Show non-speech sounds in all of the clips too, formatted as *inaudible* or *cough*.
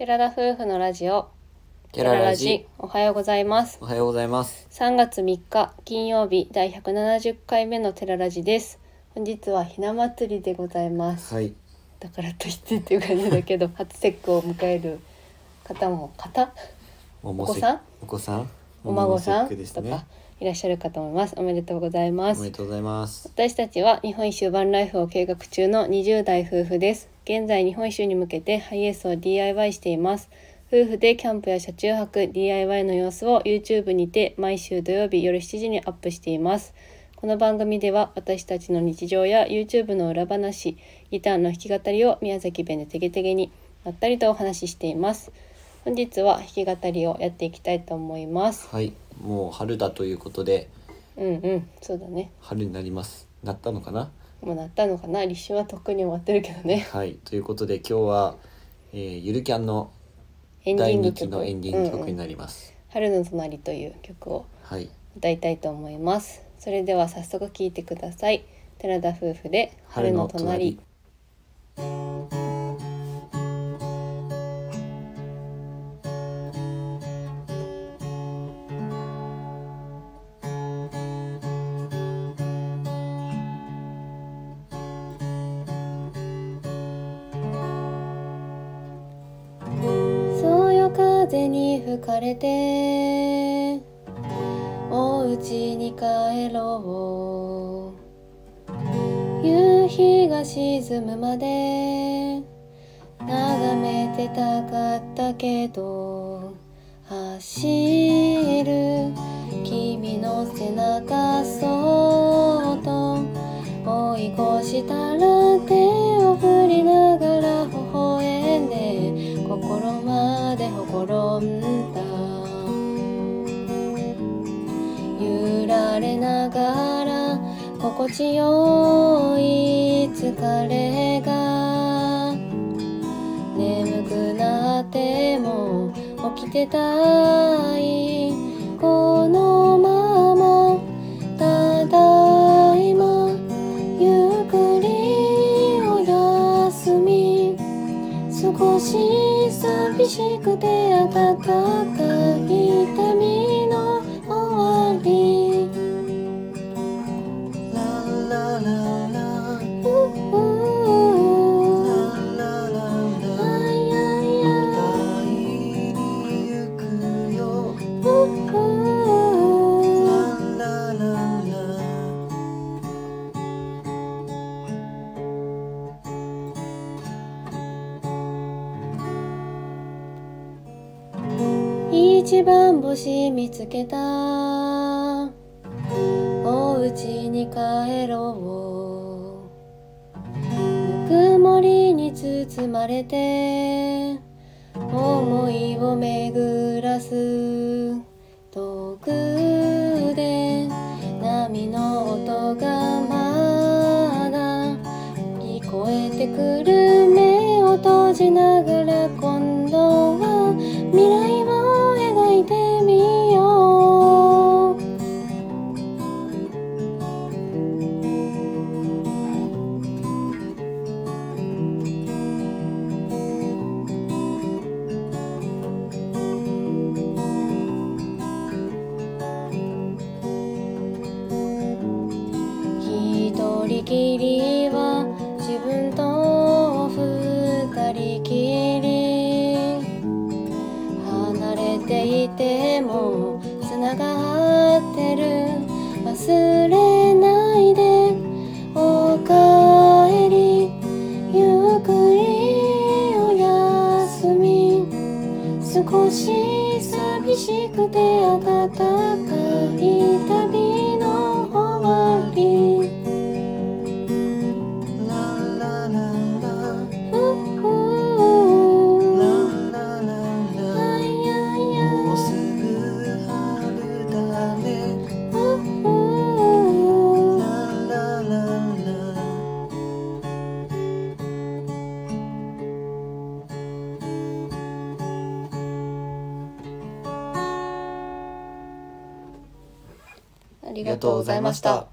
寺田夫婦のラジオ。テララジおはようございます。おはようございます。3月3日金曜日第170回目のテララジです。本日はひな祭りでございます。はい。だからといってっていう感じだけど *laughs* 初節句を迎える方も方？おお子さん？お子さん？お孫さん？とかねいらっしゃるかと思います。おめでとうございます。おめでとうございます。私たちは日本一周バンライフを計画中の20代夫婦です現在日本一周に向けてハイエースを DIY しています。夫婦でキャンプや車中泊 DIY の様子を YouTube にて毎週土曜日夜7時にアップしています。この番組では私たちの日常や YouTube の裏話ギターの弾き語りを宮崎弁でてげてげにまったりとお話ししています。本日は弾き語りをやっていきたいと思います。はい。もう春だということで。うんうん。そうだね。春になります。なったのかな？もうなったのかな？立春はとっくに終わってるけどね。はい。ということで今日は、えー、ゆるキャンの第2ング曲。期のエンディング曲にうんうん。なります、春の隣という曲をはい。歌いたいと思います。それでは早速聴いてください。寺田夫婦で春の隣に吹かれてお家に帰ろう。夕日が沈むまで眺めてたかったけど走る。君の背中そっ心地よい疲れが眠くなっても起きてたい。このままただいまゆっくりお休み。少し寂しくて暖かい旅の終わり一番星見つけた。お家に帰ろう。ぬくもりに包まれて。思いを巡らす。遠くで。波の音がまだ聞こえてくる。目を閉じながら今度人きりがとうございました。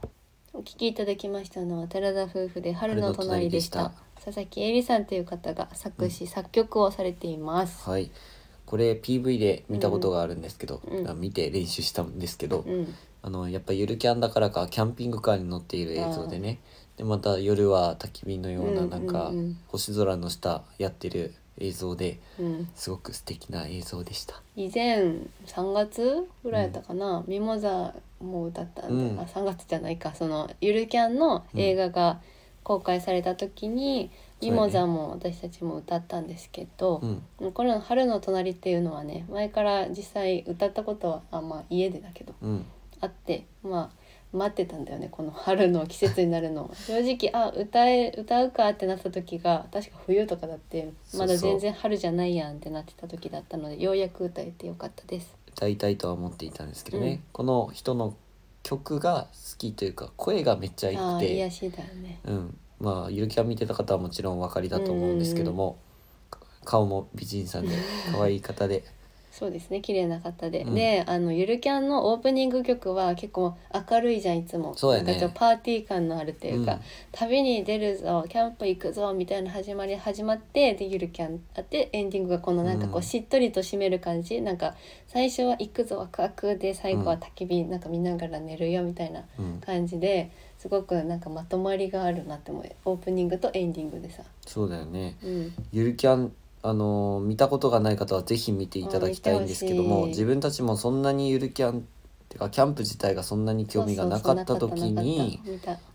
お聞きいただきましたのは寺田夫婦で春の隣でした。佐々木恵里さんという方が作詞、作曲をされています。はい。これ PV で見たことがあるんですけど、うん。あ見て練習したんですけど、うん、あのやっぱゆるキャンだからかキャンピングカーに乗っている映像でね。でまた夜は焚き火のようなうんなんかうんうん。星空の下やってる映像でうん、すごく素敵な映像でした。以前3月ぐらいだったかな、ミモザも歌ったんで、うん。あ3月じゃないかそのゆるキャンの映画が公開された時に、ミモザも私たちも歌ったんですけど、うん。この「春の隣」っていうのはね前から実際歌ったことはあまあ家でだけどうん。あってまあ待ってたんだよねこの春の季節になるの。を正直あ歌え歌うかってなった時が確か冬とかだってまだ全然春じゃないやんってなってた時だったのでようやく歌えてよかったです。歌いたいとは思っていたんですけどね、うん。この人の曲が好きというか声がめっちゃいああくて。癒しだよね。うん、まあゆるキャン見てた方はもちろんお分かりだと思うんですけども、か顔も美人さんで *laughs* 可愛い方でそうですね綺麗な方で、うん。であのゆるキャンのオープニング曲は結構明るいじゃんいつも。そうやね。なんかちょっとパーティー感のあるというか、うん旅に出るぞキャンプ行くぞみたいな始まり始まってでゆるキャンあってエンディングがこのなんかこううん。しっとりと締める感じ、なんか最初は行くぞワクワクで最後は焚き火、なんか見ながら寝るよみたいなうん、感じですごくなんかまとまりがあるなって思う。オープニングとエンディングでさ。そうだよね。うん。ゆるキャンあのー見たことがない方はぜひ見ていただきたいんですけども自分たちもそんなにゆるキャンってかキャンプ自体がそんなに興味がなかった時に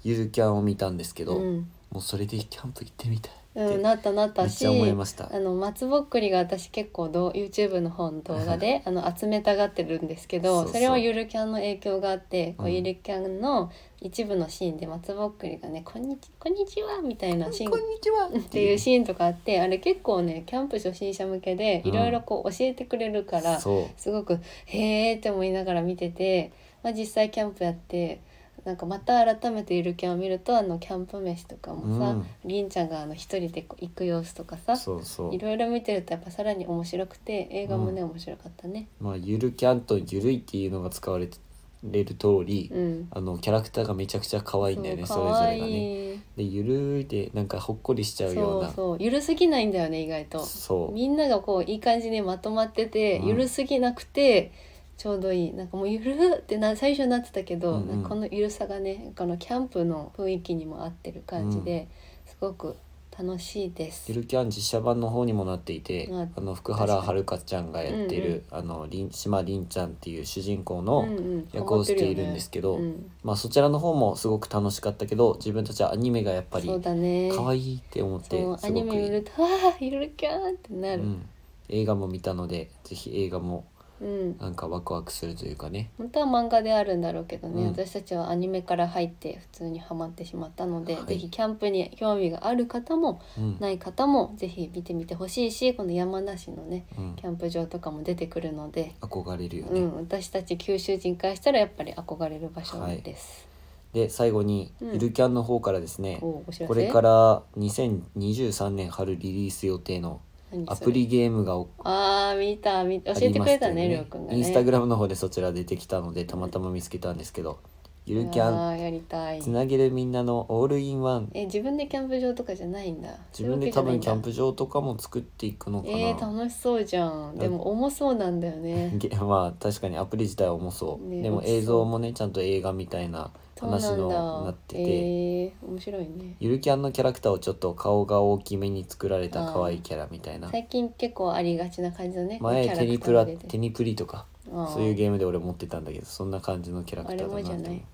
ゆるキャンを見たんですけど、うん。もうそれでキャンプ行ってみたいうん、なったなったしあの松ぼっくりが私結構どう YouTube の方の動画であの集めたがってるんですけどそれはゆるキャンの影響があって、こううん。ゆるキャンの一部のシーンで松ぼっくりがね「こんにちこんにちは」みたいなシーン。こんにちは。っていうシーンとかあってあれ結構ねキャンプ初心者向けでうん。いろいろこう教えてくれるから、そう。すごく「へーって思いながら見てて、まあ、実際キャンプやってなんかまた改めてゆるキャンを見るとあのキャンプ飯とかもさ、うん。りんちゃんがあの一人で行く様子とかさそうそう。いろいろ見てるとやっぱさらに面白くて映画もね、面白かったね。まあゆるキャンとゆるいっていうのが使われてれる通り、うん、あのキャラクターがめちゃくちゃ可愛いんだよねそれぞれがね。でゆるいでなんかほっこりしちゃうような。そうそう。ゆるすぎないんだよね意外と。そう。みんながこういい感じにまとまってて、うん。ゆるすぎなくてちょうどいい。なんかもうゆるってな最初なってたけど、うんうん。このゆるさがねこのキャンプの雰囲気にも合ってる感じで、すごく楽しいです。ゆ。るキャン実写版の方にもなっていて、うん。あの福原遥ちゃんがやってる、あのりん島凛ちゃんっていう主人公のうんうん。役をしているんですけど、ハマってるよね。まあそちらの方もすごく楽しかったけど自分たちはアニメがやっぱり可愛いって思ってすごくいい。ニメ見ると「わあゆるキャン!」ってなる。うん、映画も見たのでぜひ映画もうん。なんかワクワクするというかね。本当は漫画であるんだろうけどね、うん。私たちはアニメから入って普通にハマってしまったので、はい。ぜひキャンプに興味がある方もうん、ない方もぜひ見てみてほしいしこの山梨のねうん。キャンプ場とかも出てくるので、憧れるよね、うん、私たち九州人からしたらやっぱり憧れる場所です。で最後にうん。ゆるキャンの方からですね、おうお知らせ？これから2023年春リリース予定のアプリゲームがおあー見た見教あえてくれたねりょうくんがね。インスタグラムの方でそちら出てきたのでたまたま見つけたんですけど、ゆるキャンあーやりたい。つなげるみんなのオールインワンえ自分でキャンプ場とかじゃないんだ。自分で多分キャンププ場とかも作っていくのかな、えー、楽しそうじゃん。でも重そうなんだよね。*laughs* げまあ確かにアプリ自体は重そう、でもね重そう。映像もねちゃんと映画みたいなそうなん話のだ。なってて、えー、面白いね。ゆるキャンのキャラクターをちょっと顔が大きめに作られた可愛いキャラみたいな。最近結構ありがちな感じのね。前キャラクターテニプラテニプリとかそういうゲームで俺持ってたんだけどそんな感じのキャラクあれターだなと思もじゃない？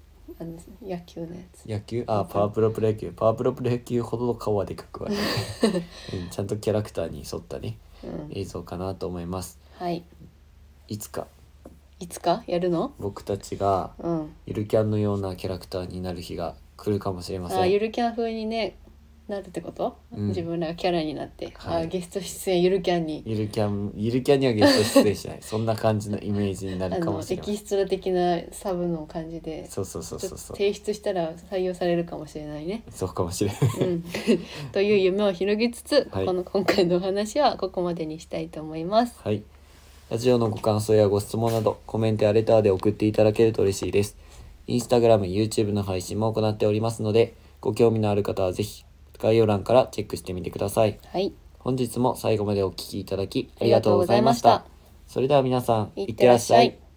あの野球のやつ。野球？あパワープロプロ野球。パワープロプロ野球ほど顔はでかくはない、*laughs* うんちゃんとキャラクターに沿ったねうん。映像かなと思います。はい。いつか。いつか？やるの？僕たちがうん。ゆるキャンのようなキャラクターになる日が来るかもしれません。あゆるキャン風にねなるってこと、うん。自分らがキャラになって、はい。あゲスト出演ゆるキャンに。ゆるキャンゆるキャンにはゲスト出演しない。*laughs* そんな感じのイメージになあるかのもしれません。エキストラ的なサブの感じでそうそうそうそう提出したら採用されるかもしれないね。そうかもしれない。うん、*laughs* という夢を広げつつ、はい。この今回のお話はここまでにしたいと思います。はい。ラジオのご感想やご質問など、コメントやレターで送っていただけると嬉しいです。インスタグラム、YouTube の配信も行っておりますので、ご興味のある方はぜひ概要欄からチェックしてみてください。はい。本日も最後までお聞きいただきありがとうございました。ありがとうございまそれでは皆さんいってらっしゃい